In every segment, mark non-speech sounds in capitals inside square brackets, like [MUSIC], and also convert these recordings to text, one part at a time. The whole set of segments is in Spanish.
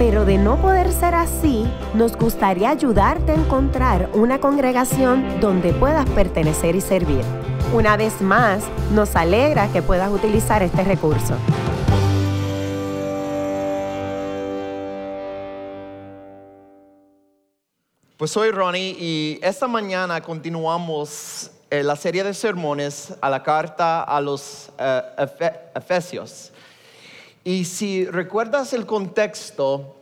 pero de no poder ser así, nos gustaría ayudarte a encontrar una congregación donde puedas pertenecer y servir. Una vez más, nos alegra que puedas utilizar este recurso. Pues soy Ronnie y esta mañana continuamos eh, la serie de sermones a la carta a los eh, Efesios. Y si recuerdas el contexto,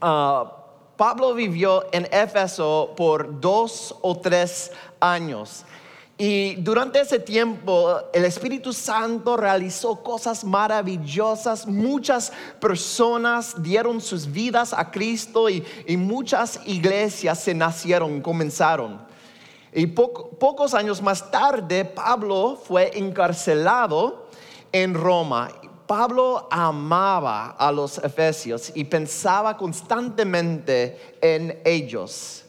ah, Pablo vivió en Éfeso por dos o tres años. Y durante ese tiempo el Espíritu Santo realizó cosas maravillosas. Muchas personas dieron sus vidas a Cristo y, muchas iglesias se nacieron, comenzaron. Y pocos años más tarde Pablo fue encarcelado en Roma. Pablo amaba a los efesios y pensaba constantemente en ellos.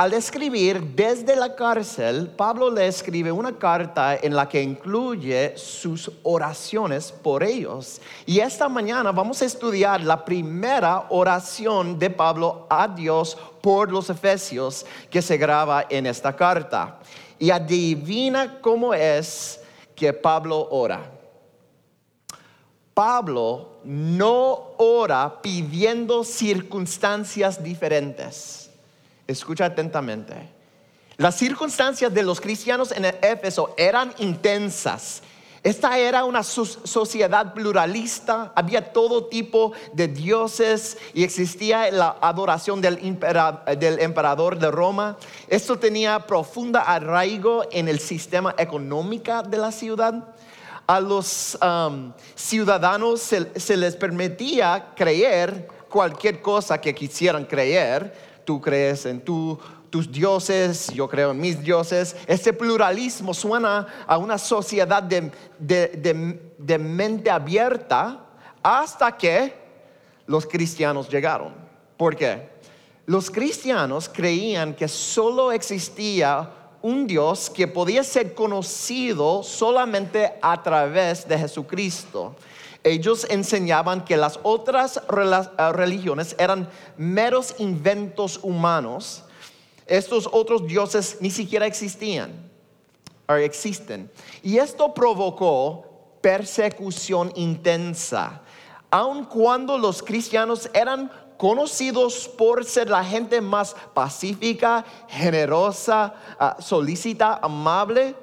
Al escribir desde la cárcel, Pablo le escribe una carta en la que incluye sus oraciones por ellos. Y esta mañana vamos a estudiar la primera oración de Pablo a Dios por los efesios que se graba en esta carta. Y adivina cómo es que Pablo ora. Pablo no ora pidiendo circunstancias diferentes Escucha atentamente. Las circunstancias de los cristianos en Éfeso eran intensas. Esta era una sociedad pluralista, había todo tipo de dioses y existía la adoración del, emperador de Roma. Esto tenía profunda arraigo en el sistema económico de la ciudad. A los um, ciudadanos se les permitía creer cualquier cosa que quisieran creer, tú crees en tus dioses, yo creo en mis dioses. Este pluralismo suena a una sociedad de, de mente abierta hasta que los cristianos llegaron. ¿Por qué? Los cristianos creían que solo existía un Dios que podía ser conocido solamente a través de Jesucristo. Ellos enseñaban que las otras eh, religiones eran meros inventos humanos. Estos otros dioses ni siquiera existían o existen. Y esto provocó persecución intensa. Aun cuando los cristianos eran conocidos por ser la gente más pacífica, generosa, ah, solícita, amable,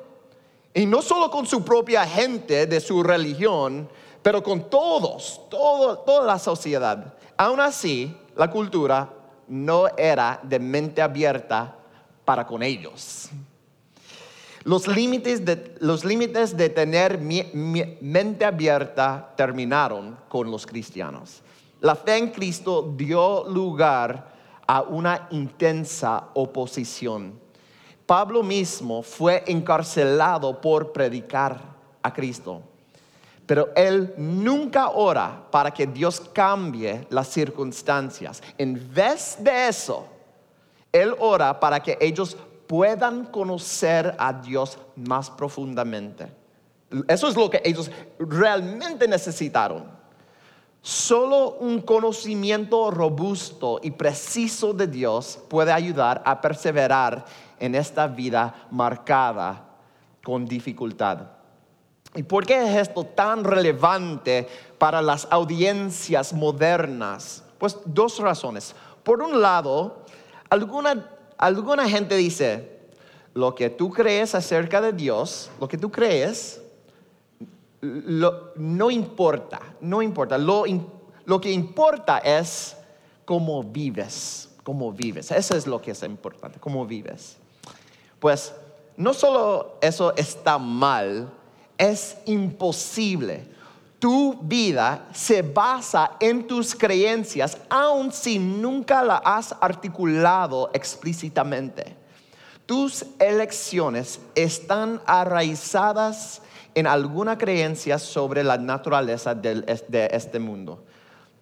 y no solo con su propia gente de su religión, pero con todos, toda la sociedad. Aún así, la cultura no era de mente abierta para con ellos. Los límites de, los límites de tener mente abierta terminaron con los cristianos. La fe en Cristo dio lugar a una intensa oposición. Pablo mismo fue encarcelado por predicar a Cristo. Pero él nunca ora para que Dios cambie las circunstancias. En vez de eso, él ora para que ellos puedan conocer a Dios más profundamente. Eso es lo que ellos realmente necesitaron. Solo un conocimiento robusto y preciso de Dios puede ayudar a perseverar en esta vida marcada con dificultad. ¿Y por qué es esto tan relevante para las audiencias modernas? Pues dos razones. Por un lado, alguna, gente dice, lo que tú crees acerca de Dios, lo que tú crees, no importa, no importa. Lo, lo que importa es cómo vives, cómo vives. Eso es lo que es importante, cómo vives. Pues no solo eso está mal, es imposible. Tu vida se basa en tus creencias, aun si nunca la has articulado explícitamente. tus elecciones están arraizadas en alguna creencia sobre la naturaleza de este mundo.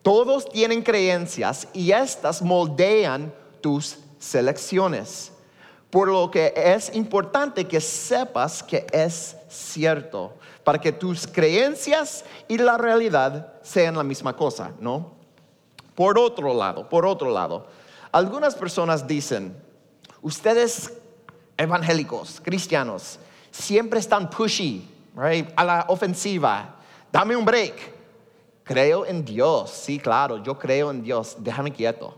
Todos tienen creencias y estas moldean tus selecciones. Por lo que es importante que sepas que es cierto, para que tus creencias y la realidad sean la misma cosa, ¿no? Por otro lado, por otro lado, algunas personas dicen, ustedes evangélicos, cristianos, siempre están pushy, right? a la ofensiva. Dame un break. Creo en Dios, sí, claro, yo creo en Dios, déjame quieto.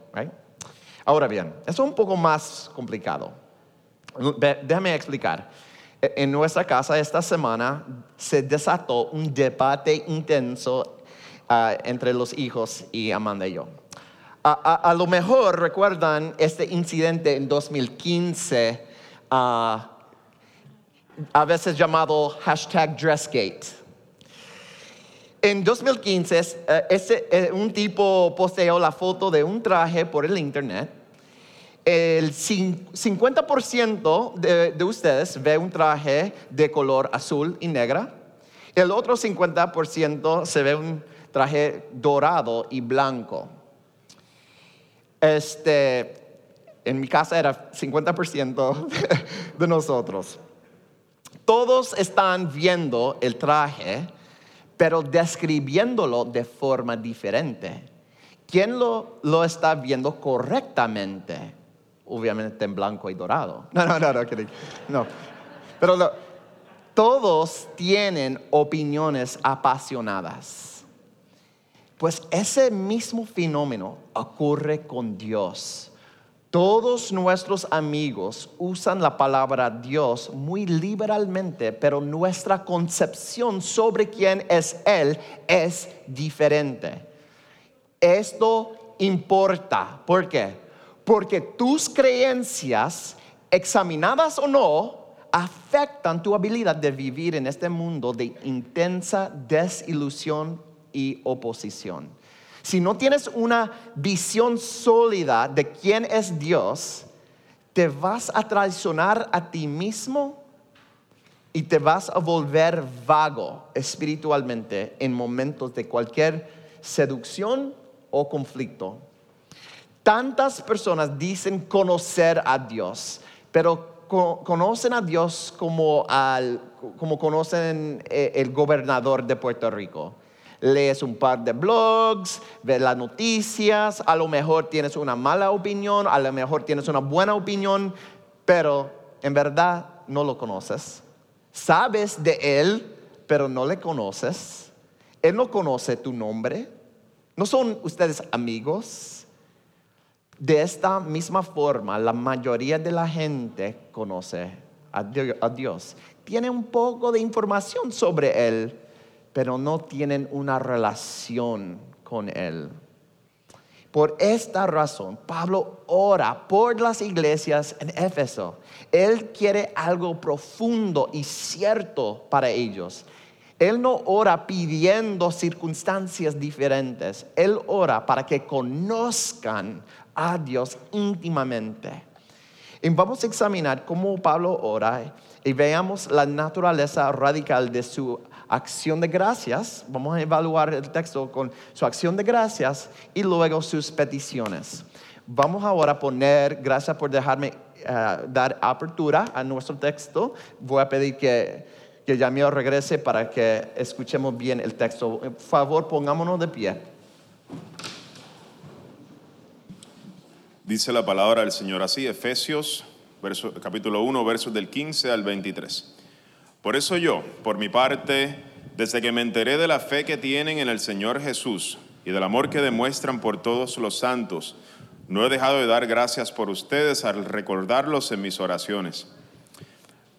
Ahora bien, es un poco más complicado. Déjame explicar. E, en nuestra casa esta semana se desató un debate intenso ah, entre los hijos y Amanda y yo. A, lo mejor recuerdan este incidente en 2015 a veces llamado hashtag Dressgate. En 2015, eh, eh, un tipo posteó la foto de un traje por el internet. El 50% de, de ustedes ve un traje de color azul y negra. El otro 50% se ve un traje dorado y blanco. Este, en mi casa era 50% de nosotros. Todos están viendo el traje, pero describiéndolo de forma diferente. ¿Quién lo, lo está viendo correctamente? Obviamente en blanco y dorado. [LAUGHS] No, no, no, no, no. Pero todos tienen opiniones apasionadas. Pues ese mismo fenómeno ocurre con Dios. Todos nuestros amigos usan la palabra Dios muy liberalmente, pero nuestra concepción sobre quién es Él es diferente. Esto importa. ¿Por qué? Porque tus creencias, examinadas o no, afectan tu habilidad de vivir en este mundo de intensa desilusión y oposición si no tienes una visión sólida de quién es Dios, te vas a traicionar a ti mismo y te vas a volver vago espiritualmente en momentos de cualquier seducción o conflicto. Tantas personas dicen conocer a Dios, pero conocen a Dios como, como conocen eh, el gobernador de Puerto Rico lees un par de blogs, ves las noticias, a lo mejor tienes una mala opinión, a lo mejor tienes una buena opinión, pero en verdad no lo conoces. Sabes de él, pero no le conoces. Él no conoce tu nombre. ¿No son ustedes amigos? De esta misma forma, la mayoría de la gente conoce a Dios. Tiene un poco de información sobre Él, pero no tienen una relación con Él. Por esta razón, Pablo ora por las iglesias en Éfeso. Él quiere algo profundo y cierto para ellos. Él no ora pidiendo circunstancias diferentes. Él ora para que conozcan a Dios íntimamente. Y vamos a examinar cómo Pablo ora y veamos la naturaleza radical de su acción de gracias, vamos a evaluar el texto con su acción de gracias y luego sus peticiones. Vamos ahora a poner, gracias por dejarme eh, dar apertura a nuestro texto. Voy a pedir que, que regrese para que escuchemos bien el texto. Por favor, pongámonos de pie. Dice la palabra del Señor así, Efesios capítulo 1, versos del 15 al 23. Por eso yo, por mi parte, desde que me enteré de la fe que tienen en el Señor Jesús y del amor que demuestran por todos los santos, no he dejado de dar gracias por ustedes al recordarlos en mis oraciones.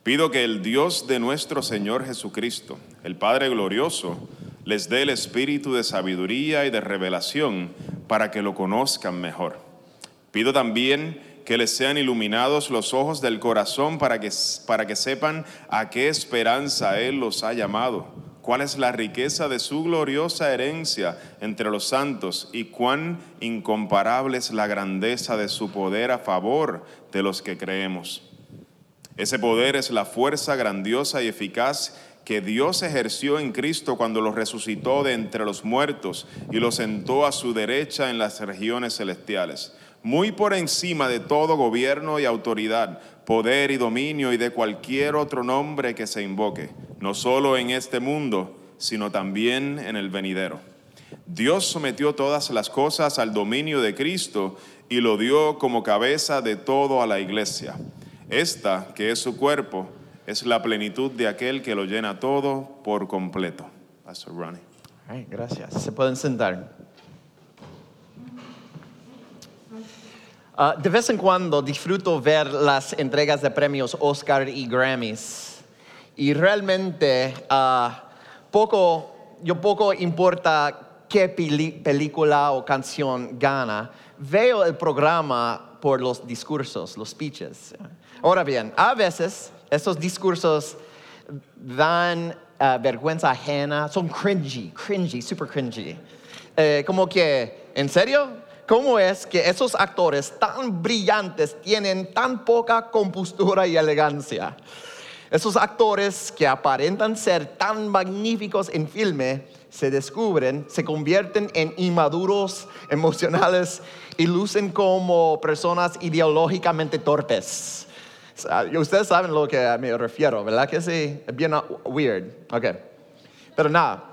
Pido que el Dios de nuestro Señor Jesucristo, el Padre glorioso, les dé el espíritu de sabiduría y de revelación para que lo conozcan mejor. Pido también que les sean iluminados los ojos del corazón para que, para que sepan a qué esperanza Él los ha llamado, cuál es la riqueza de su gloriosa herencia entre los santos y cuán incomparable es la grandeza de su poder a favor de los que creemos. Ese poder es la fuerza grandiosa y eficaz que Dios ejerció en Cristo cuando lo resucitó de entre los muertos y lo sentó a su derecha en las regiones celestiales, muy por encima de todo gobierno y autoridad, poder y dominio y de cualquier otro nombre que se invoque, no solo en este mundo, sino también en el venidero. Dios sometió todas las cosas al dominio de Cristo y lo dio como cabeza de todo a la iglesia. Esta, que es su cuerpo, es la plenitud de aquel que lo llena todo por completo. Pastor Ronnie. Gracias. Se pueden sentar. Ah, de vez en cuando disfruto ver las entregas de premios Oscar y Grammys. Y realmente ah, poco, yo poco importa qué película o canción gana. Veo el programa por los discursos, los speeches. Ahora bien, a veces esos discursos dan uh, vergüenza ajena, son cringy, cringy, super cringy. Eh, como que, ¿en serio? ¿Cómo es que esos actores tan brillantes tienen tan poca compostura y elegancia? Esos actores que aparentan ser tan magníficos en filme se descubren, se convierten en inmaduros [LAUGHS] emocionales y lucen como personas ideológicamente torpes. Ustedes saben lo que me refiero, ¿verdad? Que sí, bien weird. Ok. Pero nada.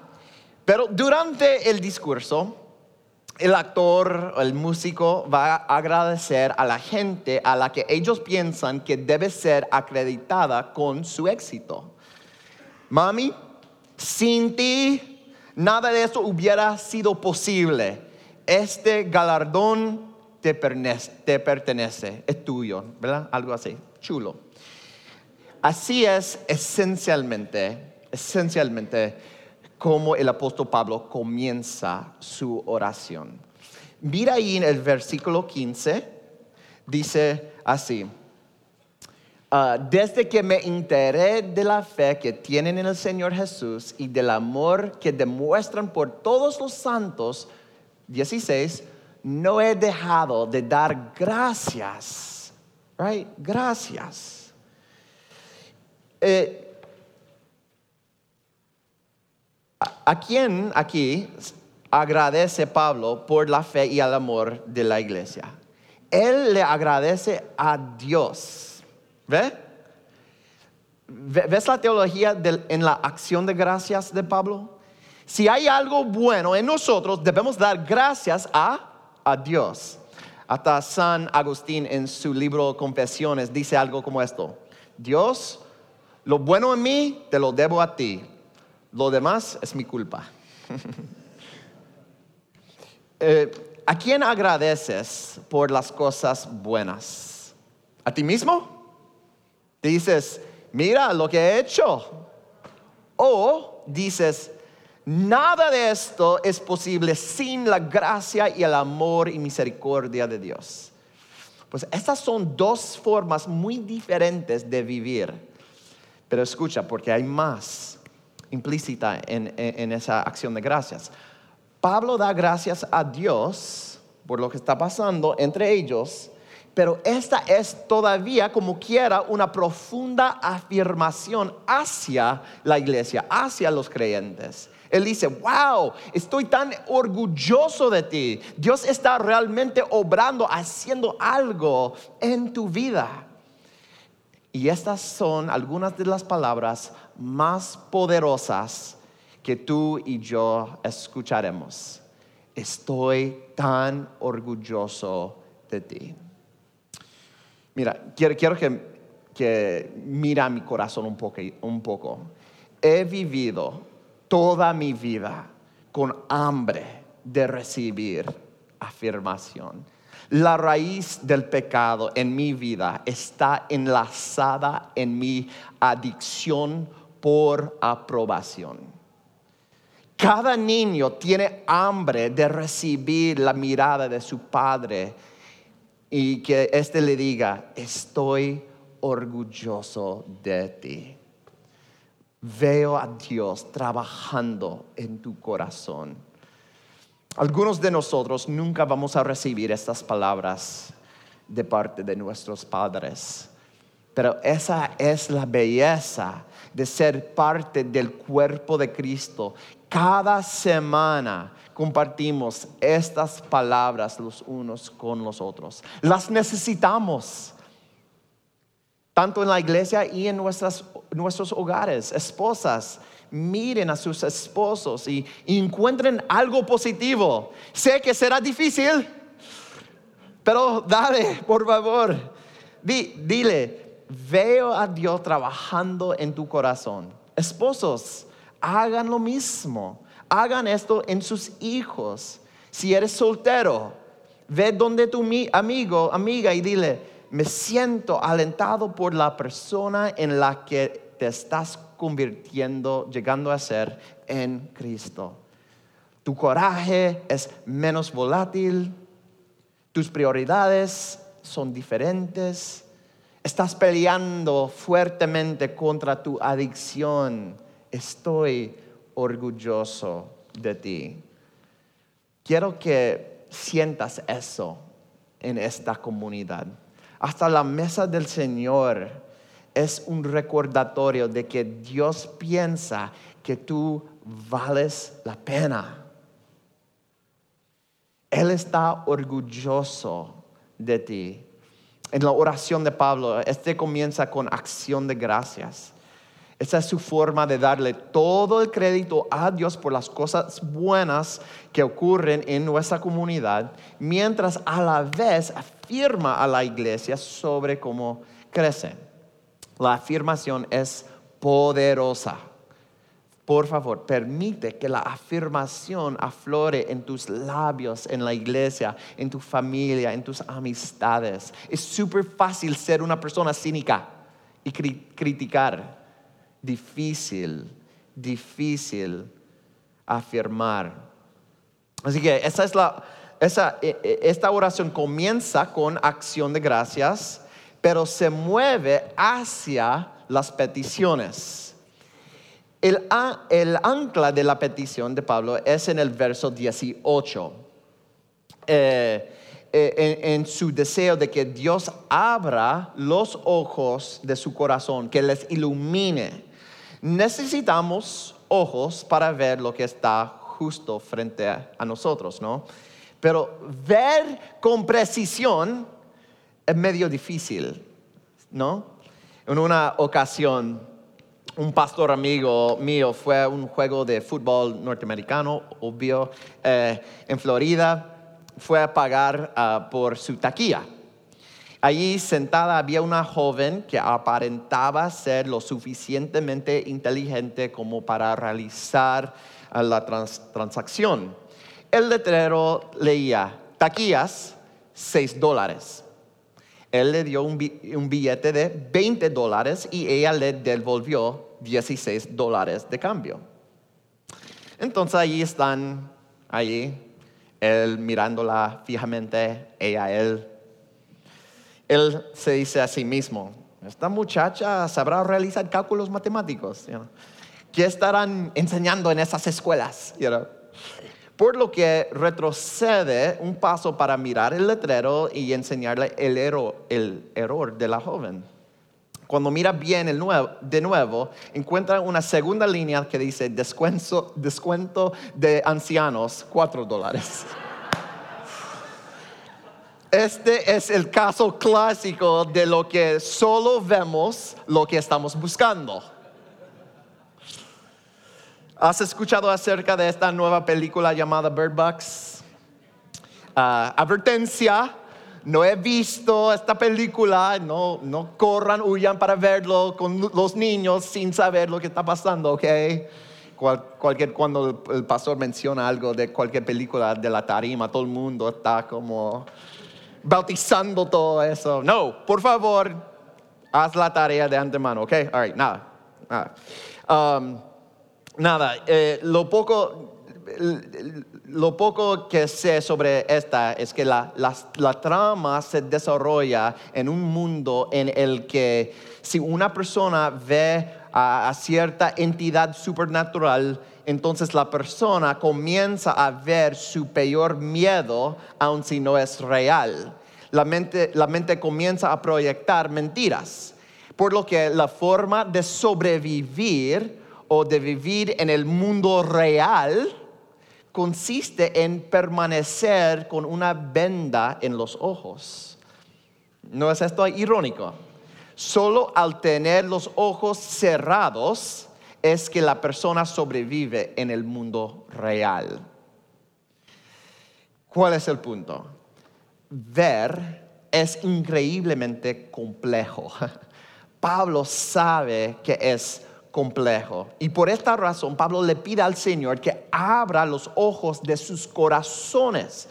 Pero durante el discurso, el actor, el músico va a agradecer a la gente a la que ellos piensan que debe ser acreditada con su éxito. Mami, sin ti, nada de eso hubiera sido posible. Este galardón te pertenece, te pertenece, es tuyo, ¿verdad? Algo así chulo. Así es esencialmente, esencialmente como el apóstol Pablo comienza su oración. Mira ahí en el versículo 15, dice así, ah, desde que me enteré de la fe que tienen en el Señor Jesús y del amor que demuestran por todos los santos, 16, no he dejado de dar gracias Right? Gracias. Eh, ¿A quién aquí agradece Pablo por la fe y el amor de la iglesia? Él le agradece a Dios. ¿Ve? ¿Ves la teología en la acción de gracias de Pablo? Si hay algo bueno en nosotros, debemos dar gracias a, a Dios. Hasta San Agustín en su libro Confesiones dice algo como esto. Dios, lo bueno en mí te lo debo a ti. Lo demás es mi culpa. [LAUGHS] Eh, ¿A quién agradeces por las cosas buenas? ¿A ti mismo? Dices, mira lo que he hecho. O dices, Nada de esto es posible sin la gracia y el amor y misericordia de Dios. Pues estas son dos formas muy diferentes de vivir. Pero escucha, porque hay más implícita en, esa acción de gracias. Pablo da gracias a Dios por lo que está pasando entre ellos, pero esta es todavía como quiera una profunda afirmación hacia la iglesia, hacia los creyentes. Él dice, wow, estoy tan orgulloso de ti. Dios está realmente obrando, haciendo algo en tu vida. Y estas son algunas de las palabras más poderosas que tú y yo escucharemos. Estoy tan orgulloso de ti. Mira, quiero, que, que mira mi corazón un poco, un poco. He vivido toda mi vida con hambre de recibir afirmación. La raíz del pecado en mi vida está enlazada en mi adicción por aprobación. Cada niño tiene hambre de recibir la mirada de su padre y que éste le diga, estoy orgulloso de ti veo a Dios trabajando en tu corazón. Algunos de nosotros nunca vamos a recibir estas palabras de parte de nuestros padres, Pero esa es la belleza de ser parte del cuerpo de Cristo. Cada semana compartimos estas palabras los unos con los otros. Las necesitamos, tanto en la iglesia y en nuestros hogares. Esposas, miren a sus esposos y, encuentren algo positivo. Sé que será difícil, pero dale, por favor, dile, veo a Dios trabajando en tu corazón. Esposos, hagan lo mismo. Hagan esto en sus hijos. Si eres soltero, ve donde tu amigo, amiga y dile, me siento alentado por la persona en la que te estás convirtiendo, llegando a ser en Cristo. Tu coraje es menos volátil, tus prioridades son diferentes, estás peleando fuertemente contra tu adicción. Estoy orgulloso de ti. Quiero que sientas eso en esta comunidad. Hasta la mesa del Señor es un recordatorio de que Dios piensa que tú vales la pena. Él está orgulloso de ti. En la oración de Pablo, este comienza con acción de gracias. Esa es su forma de darle todo el crédito a Dios por las cosas buenas que ocurren en nuestra comunidad, mientras a la vez afirma a la iglesia sobre cómo crecen. La afirmación es poderosa. Por favor, permite que la afirmación aflore en tus labios, en la iglesia, en tu familia, en tus amistades. Es súper fácil ser una persona cínica y criticar difícil, difícil afirmar. Así que esa es la, esa, e, e, esta oración comienza con acción de gracias, pero se mueve hacia las peticiones. El, ancla de la petición de Pablo es en el verso 18. Eh, eh, en, su deseo de que Dios abra los ojos de su corazón, que les ilumine necesitamos ojos para ver lo que está justo frente a, nosotros, ¿no? Pero ver con precisión es medio difícil, ¿no? En una ocasión, un pastor amigo mío fue a un juego de fútbol norteamericano, obvio, eh, en Florida, fue a pagar ah, por su taquilla. Allí sentada había una joven que aparentaba ser lo suficientemente inteligente como para realizar ah, la transacción. El letrero leía, taquillas, 6 dólares. Él le dio un, billete de 20 dólares y ella le devolvió 16 dólares de cambio. Entonces allí están, allí, él mirándola fijamente, ella, él él se dice a sí mismo, esta muchacha sabrá realizar cálculos matemáticos. ¿Qué estarán enseñando en esas escuelas? Por lo que retrocede un paso para mirar el letrero y enseñarle el error, de la joven. Cuando mira bien el de nuevo, encuentra una segunda línea que dice descuento, descuento de ancianos, cuatro dólares. Este es el caso clásico de lo que solo vemos lo que estamos buscando. ¿Has escuchado acerca de esta nueva película llamada Bird Box? Ah, advertencia, no he visto esta película, no, no corran, huyan para verlo con los niños sin saber lo que está pasando, ¿ok? cualquier, cuando el pastor menciona algo de cualquier película de la tarima, todo el mundo está como bautizando todo eso. No, por favor, haz la tarea de antemano, ¿ok? All right, nada. Nada, um, nada eh, lo, poco, lo poco que sé sobre esta es que la, la, trama se desarrolla en un mundo en el que si una persona ve a, cierta entidad supernatural, entonces la persona comienza a ver su peor miedo, aun si no es real. La mente, la mente comienza a proyectar mentiras. Por lo que la forma de sobrevivir o de vivir en el mundo real consiste en permanecer con una venda en los ojos. ¿No es esto irónico? Solo al tener los ojos cerrados es que la persona sobrevive en el mundo real. ¿Cuál es el punto? Ver es increíblemente complejo. [LAUGHS] Pablo sabe que es Y por esta razón Pablo le pide al Señor que abra los ojos de sus corazones.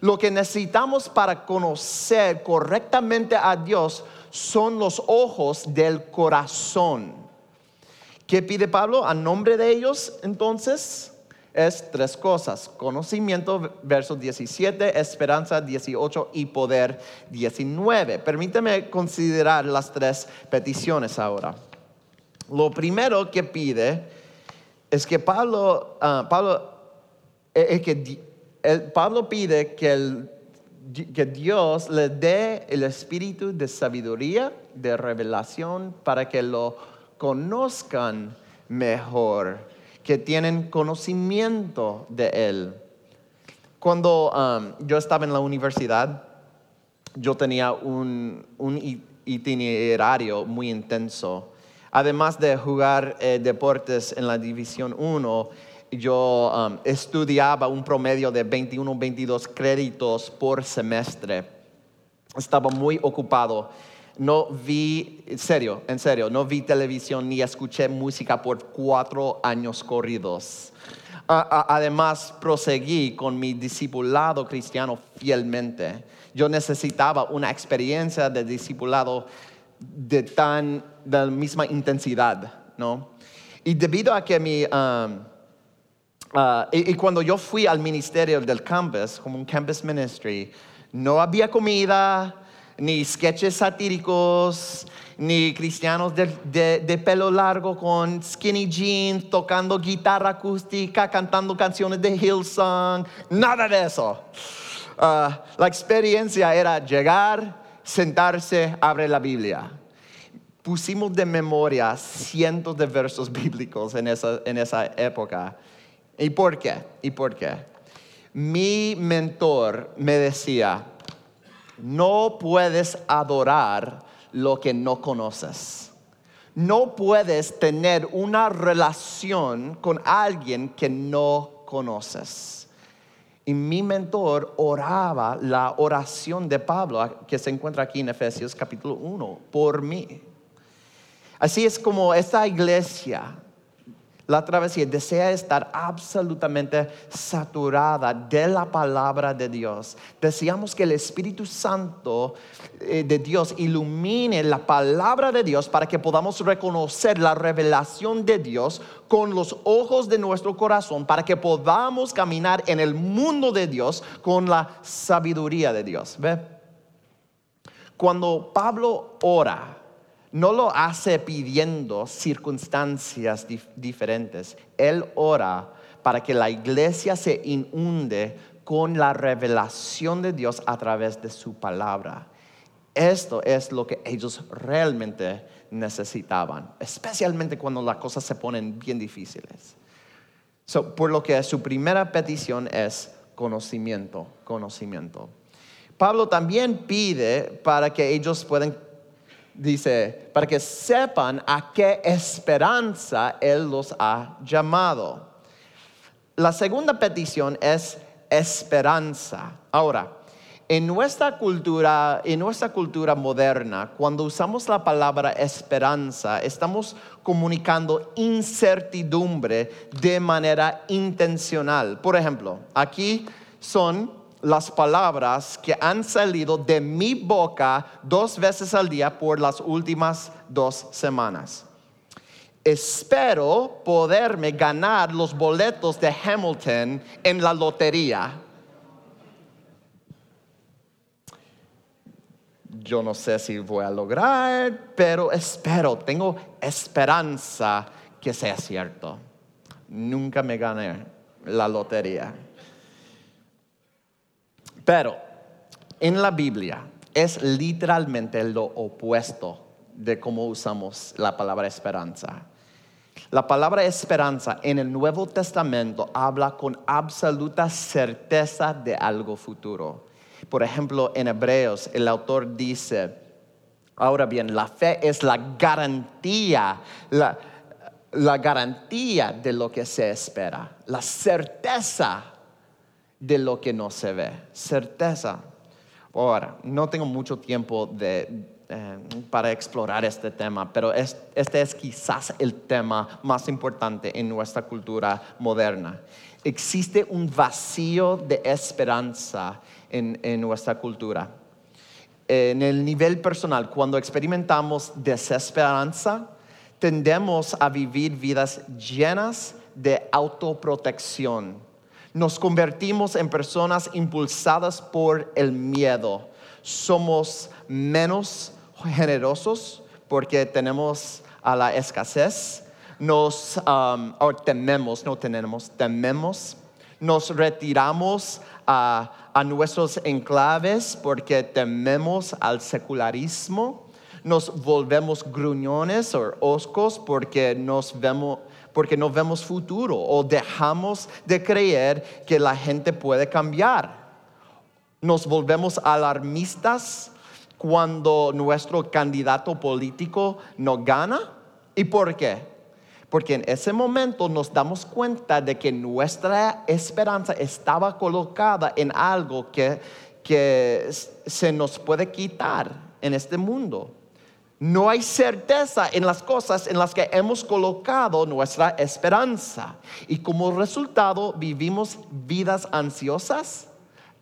Lo que necesitamos para conocer correctamente a Dios son los ojos del corazón. ¿Qué pide Pablo a nombre de ellos entonces? Es tres cosas. Conocimiento, verso 17, esperanza 18 y poder 19. Permíteme considerar las tres peticiones ahora. Lo primero que pide es que Pablo, ah, Pablo, eh, que Pablo pide que, que Dios le dé el espíritu de sabiduría, de revelación, para que lo conozcan mejor, que tienen conocimiento de Él. Cuando ah, yo estaba en la universidad, yo tenía un, un itinerario muy intenso Además de jugar eh, deportes en la División 1, yo um, estudiaba un promedio de 21, 22 créditos por semestre. Estaba muy ocupado. No vi, en serio, en serio, no vi televisión ni escuché música por cuatro años corridos. además, proseguí con mi discipulado cristiano fielmente. Yo necesitaba una experiencia de discipulado de tan, de la misma intensidad, ¿no? Y debido a que mi, um, uh, y, cuando yo fui al ministerio del campus, como un campus ministry, no había comida, ni sketches satíricos, ni cristianos de, de, pelo largo con skinny jeans, tocando guitarra acústica, cantando canciones de Hillsong, nada de eso. Uh, la experiencia era llegar, sentarse, abre la Biblia. Pusimos de memoria cientos de versos [LAUGHS] bíblicos en esa, en esa época. ¿Y por qué? ¿Y por qué? Mi mentor me decía, no puedes adorar lo que no conoces. No puedes tener una relación con alguien que no conoces. Y mi mentor oraba la oración de Pablo, que se encuentra aquí en Efesios capítulo 1, por mí. Así es como esta iglesia la travesía desea estar absolutamente saturada de la palabra de Dios. Deseamos que el Espíritu Santo eh, de Dios ilumine la palabra de Dios para que podamos reconocer la revelación de Dios con los ojos de nuestro corazón, para que podamos caminar en el mundo de Dios con la sabiduría de Dios. ¿Ve? Cuando Pablo ora, no lo hace pidiendo circunstancias diferentes. Él ora para que la iglesia se inunde con la revelación de Dios a través de su palabra. Esto es lo que ellos realmente necesitaban, especialmente cuando las cosas se ponen bien difíciles. por lo que su primera petición es conocimiento, conocimiento. Pablo también pide para que ellos puedan dice, para que sepan a qué esperanza Él los ha llamado. La segunda petición es esperanza. Ahora, en nuestra cultura, en nuestra cultura moderna, cuando usamos la palabra esperanza, estamos comunicando incertidumbre de manera intencional. Por ejemplo, aquí son las palabras que han salido de mi boca dos veces al día por las últimas dos semanas. Espero poderme ganar los boletos de Hamilton en la lotería. Yo no sé si voy a lograr, pero espero, tengo esperanza que sea cierto. Nunca me gané la lotería. Pero en la Biblia es literalmente lo opuesto de cómo usamos la palabra esperanza. La palabra esperanza en el Nuevo Testamento habla con absoluta certeza de algo futuro. Por ejemplo, en Hebreos el autor dice, ahora bien, la fe es la garantía, la, la garantía de lo que se espera, la certeza de lo que no se ve, certeza. Ahora, no tengo mucho tiempo de, eh, para explorar este tema, pero este es quizás el tema más importante en nuestra cultura moderna. Existe un vacío de esperanza en, en nuestra cultura. En el nivel personal, cuando experimentamos desesperanza, tendemos a vivir vidas llenas de autoprotección. Nos convertimos en personas impulsadas por el miedo. Somos menos generosos porque tenemos a la escasez. Nos um, tememos, no tenemos, tememos. Nos retiramos a, a nuestros enclaves porque tememos al secularismo nos volvemos gruñones o oscos porque nos vemos porque no vemos futuro o dejamos de creer que la gente puede cambiar. Nos volvemos alarmistas cuando nuestro candidato político no gana. ¿Y por qué? Porque en ese momento nos damos cuenta de que nuestra esperanza estaba colocada en algo que, que se nos puede quitar en este mundo. No hay certeza en las cosas en las que hemos colocado nuestra esperanza. Y como resultado vivimos vidas ansiosas,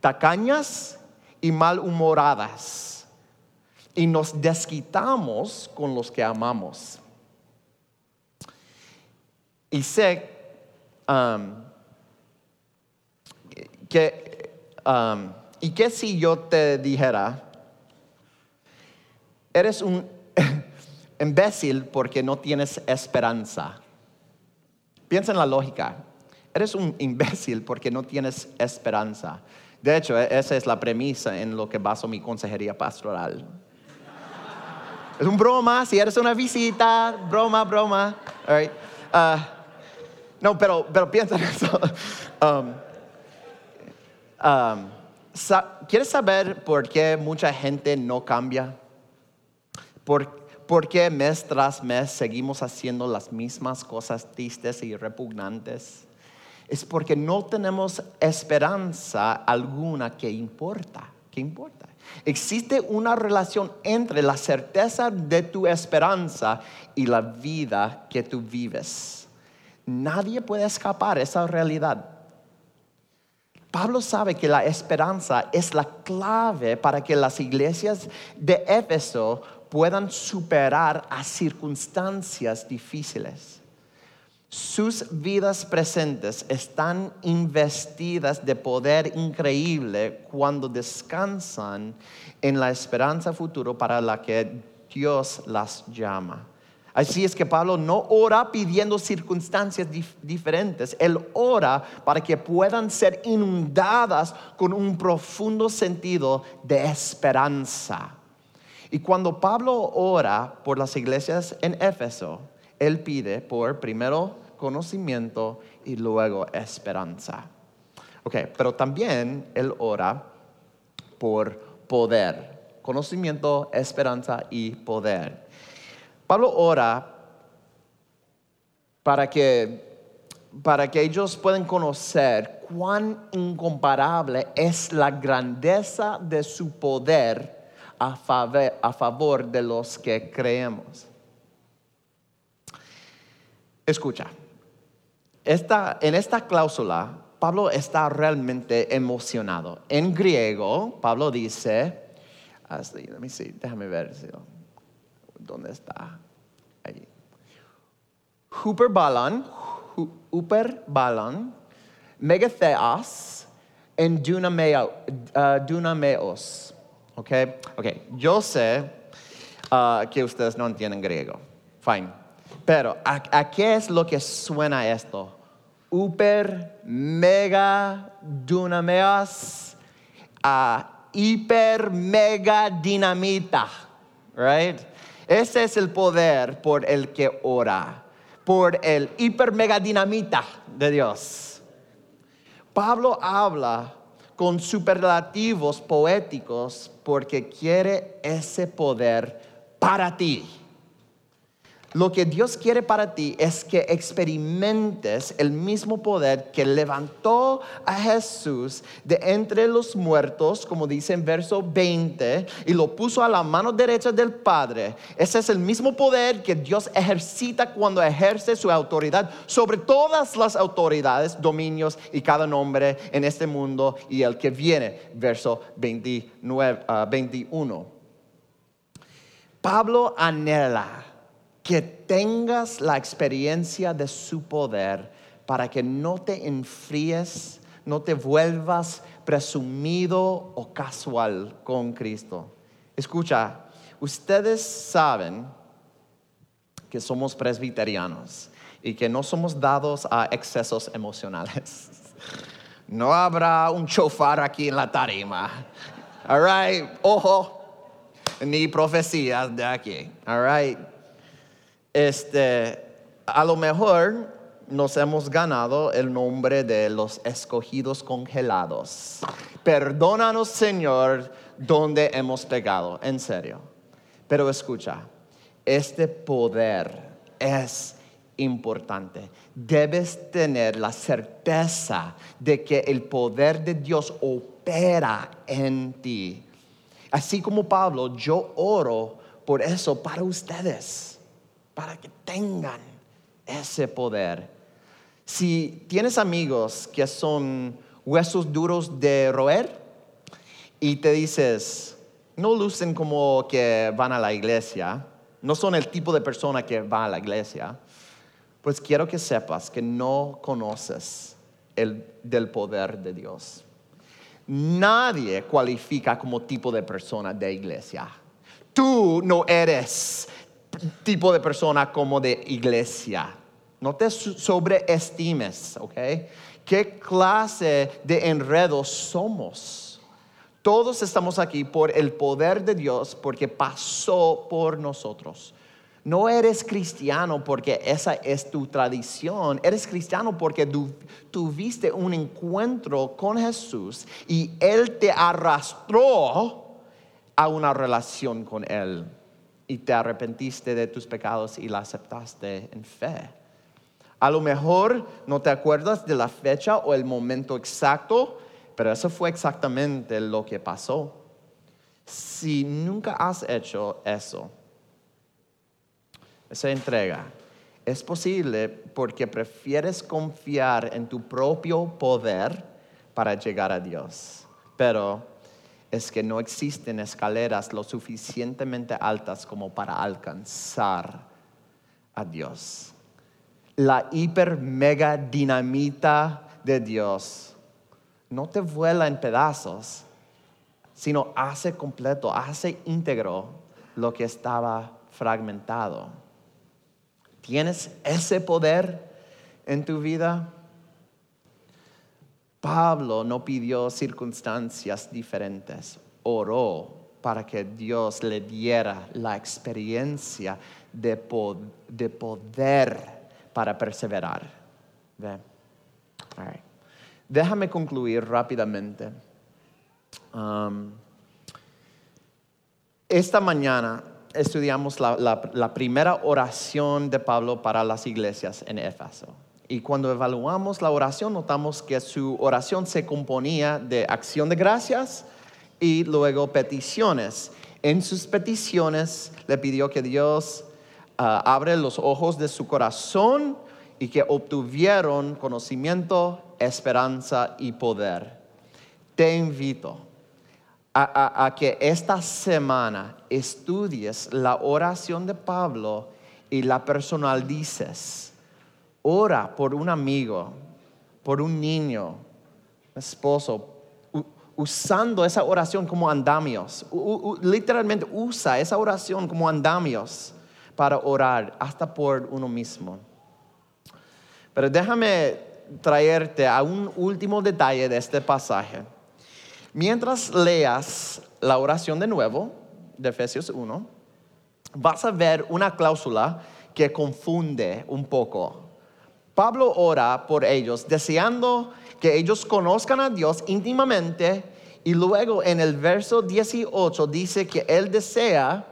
tacañas y malhumoradas. Y nos desquitamos con los que amamos. Y sé um, que, um, y que si yo te dijera, eres un imbécil porque no tienes esperanza. Piensa en la lógica. Eres un imbécil porque no tienes esperanza. De hecho, e-, esa es la premisa en lo que baso mi consejería pastoral. Es un broma, si eres una visita, broma, broma. Uh, no, pero, pero piensa en eso. Um, um, ¿Quieres saber por qué mucha gente no cambia? ¿Por, qué mes tras mes seguimos haciendo las mismas cosas tristes y repugnantes? Es porque no tenemos esperanza alguna que importa. ¿Qué importa? Existe una relación entre la certeza de tu esperanza y la vida que tú vives. Nadie puede escapar esa realidad. Pablo sabe que la esperanza es la clave para que las iglesias de Éfeso puedan superar a circunstancias difíciles. Sus vidas presentes están investidas de poder increíble cuando descansan en la esperanza futuro para la que Dios las llama. Así es que Pablo no ora pidiendo circunstancias diferentes, él ora para que puedan ser inundadas con un profundo sentido de esperanza. Y cuando Pablo ora por las iglesias en Éfeso, él pide por primero conocimiento y luego esperanza. Ok, pero también él ora por poder, conocimiento, esperanza y poder. Pablo ora para que para que ellos puedan conocer cuán incomparable es la grandeza de su poder a favor, de los que creemos. Escucha, en esta cláusula, Pablo está realmente emocionado. En griego, Pablo dice, déjame ver dónde está. Ahí. Huperbalon, Huperbalon, megatheos, en dunameos. ¿Ok? Ok, yo sé uh, que ustedes no entienden griego. Fine. Pero, ¿a, qué es lo que suena esto? Uper, mega, dunameas, a hiper, mega dinamita. Right? Ese es el poder por el que ora, por el hiper mega dinamita de Dios. Pablo habla con superlativos poéticos porque quiere ese poder para ti. Lo que Dios quiere para ti es que experimentes el mismo poder que levantó a Jesús de entre los muertos, como dice en verso 20, y lo puso a la mano derecha del Padre. Ese es el mismo poder que Dios ejercita cuando ejerce su autoridad sobre todas las autoridades, dominios y cada nombre en este mundo y el que viene, verso 29, 21. Ah, Pablo anhela que tengas la experiencia de su poder para que no te enfríes, no te vuelvas presumido o casual con Cristo. Escucha, ustedes saben que somos presbiterianos y que no somos dados a excesos emocionales. [LAUGHS] No habrá un chofar aquí en la tarima. All right, ojo, ni profecías de aquí. All right este, a lo mejor nos hemos ganado el nombre de los escogidos congelados. Perdónanos, Señor, donde hemos pegado, en serio. Pero escucha, este poder es importante. Debes tener la certeza de que el poder de Dios opera en ti. Así como Pablo, yo oro por eso para ustedes para que tengan ese poder. Si tienes amigos que son huesos duros de roer y te dices, no lucen como que van a la iglesia, no son el tipo de persona que va a la iglesia, pues quiero que sepas que no conoces el del poder de Dios. Nadie cualifica como tipo de persona de iglesia. Tú no eres tipo de persona como de iglesia. No te sobreestimes, ¿ok? ¿Qué clase de enredos somos? Todos estamos aquí por el poder de Dios porque pasó por nosotros. No eres cristiano porque esa es tu tradición. Eres cristiano porque tuviste un encuentro con Jesús y Él te arrastró a una relación con Él y te arrepentiste de tus pecados y la aceptaste en fe. A lo mejor no te acuerdas de la fecha o el momento exacto, pero eso fue exactamente lo que pasó. Si nunca has hecho eso, esa entrega, es posible porque prefieres confiar en tu propio poder para llegar a Dios. Pero es que no existen escaleras lo suficientemente altas como para alcanzar a Dios. La hiper mega dinamita de Dios no te vuela en pedazos, sino hace completo, hace íntegro lo que estaba fragmentado. ¿Tienes ese poder en tu vida? Pablo no pidió circunstancias diferentes, oró para que Dios le diera la experiencia de, poder para perseverar. Déjame concluir rápidamente. Um, esta mañana estudiamos la primera oración de Pablo para las iglesias en Éfeso. Y cuando evaluamos la oración, notamos que su oración se componía de acción de gracias y luego peticiones. En sus peticiones le pidió que Dios ah, abre los ojos de su corazón y que obtuvieron conocimiento, esperanza y poder. Te invito a, que esta semana estudies la oración de Pablo y la personalices Ora por un amigo, por un niño, esposo, usando esa oración como andamios. literalmente usa esa oración como andamios para orar hasta por uno mismo. Pero déjame traerte a un último detalle de este pasaje. Mientras leas la oración de nuevo, de Efesios 1, vas a ver una cláusula que confunde un poco. Pablo ora por ellos, deseando que ellos conozcan a Dios íntimamente y luego en el verso 18 dice que él desea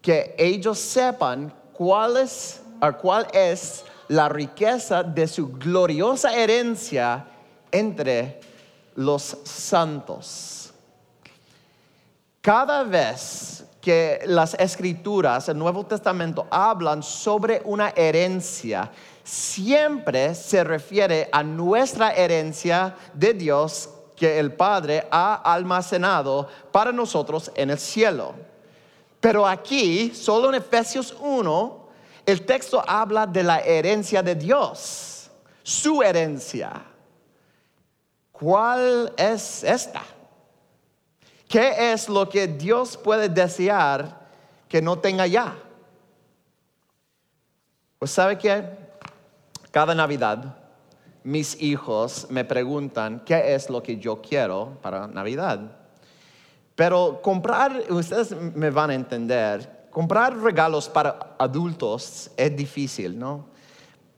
que ellos sepan cuál es, la riqueza de su gloriosa herencia entre los santos. Cada vez que las escrituras, el Nuevo Testamento, hablan sobre una herencia, siempre se refiere a nuestra herencia de Dios que el Padre ha almacenado para nosotros en el cielo. Pero aquí, solo en Efesios 1, el texto habla de la herencia de Dios, su herencia. ¿Cuál es esta? ¿Qué es lo que Dios puede desear que no tenga ya? Pues sabe que cada Navidad mis hijos me preguntan qué es lo que yo quiero para Navidad. Pero comprar, ustedes me van a entender, comprar regalos para adultos es difícil, ¿no?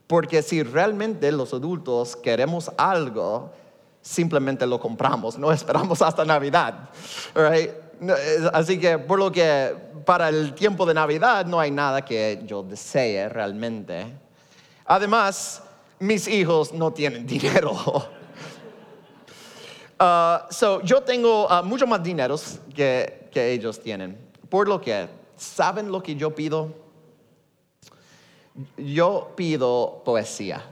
Porque si realmente los adultos queremos algo, simplemente lo compramos, no esperamos hasta Navidad. Así que por lo que para el tiempo de Navidad no hay nada que yo desee realmente. Además, mis hijos no tienen dinero. [LAUGHS] Uh, so, yo tengo uh, mucho más dinero que, que ellos tienen. Por lo que, ¿saben lo que yo pido? Yo pido poesía.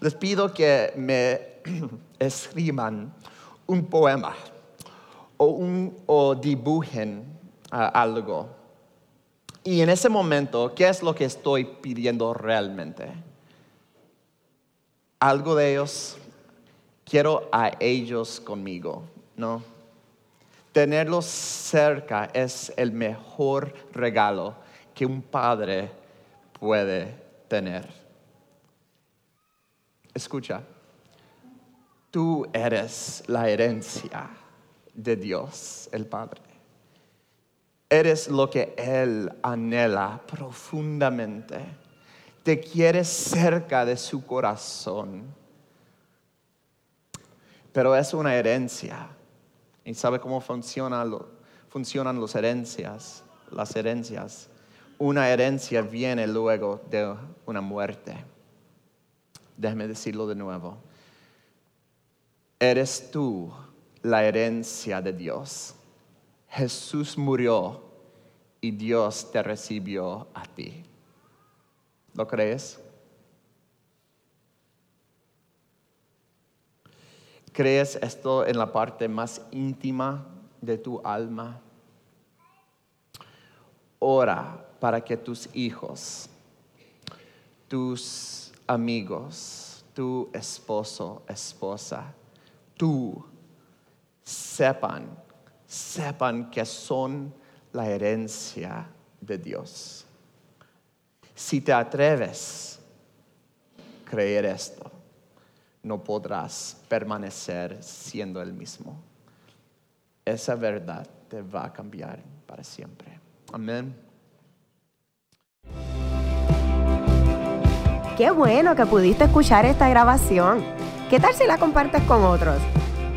Les pido que me [CLEARS THROAT] escriban un poema o, un, o dibujen uh, algo. Y en ese momento, ¿qué es lo que estoy pidiendo realmente? algo de ellos, quiero a ellos conmigo, ¿no? Tenerlos cerca es el mejor regalo que un padre puede tener. Escucha, tú eres la herencia de Dios, el Padre. Eres lo que Él anhela profundamente te quiere cerca de su corazón. Pero es una herencia. ¿Y sabe cómo funcionan las herencias? Las herencias. Una herencia viene luego de una muerte. Déjeme decirlo de nuevo. Eres tú la herencia de Dios. Jesús murió y Dios te recibió a ti. ¿Lo crees? ¿Crees esto en la parte más íntima de tu alma? Ora para que tus hijos, tus amigos, tu esposo, esposa, tú sepan, sepan que son la herencia de Dios. Si te atreves a creer esto, no podrás permanecer siendo el mismo. Esa verdad te va a cambiar para siempre. Amén. Qué bueno que pudiste escuchar esta grabación. ¿Qué tal si la compartes con otros?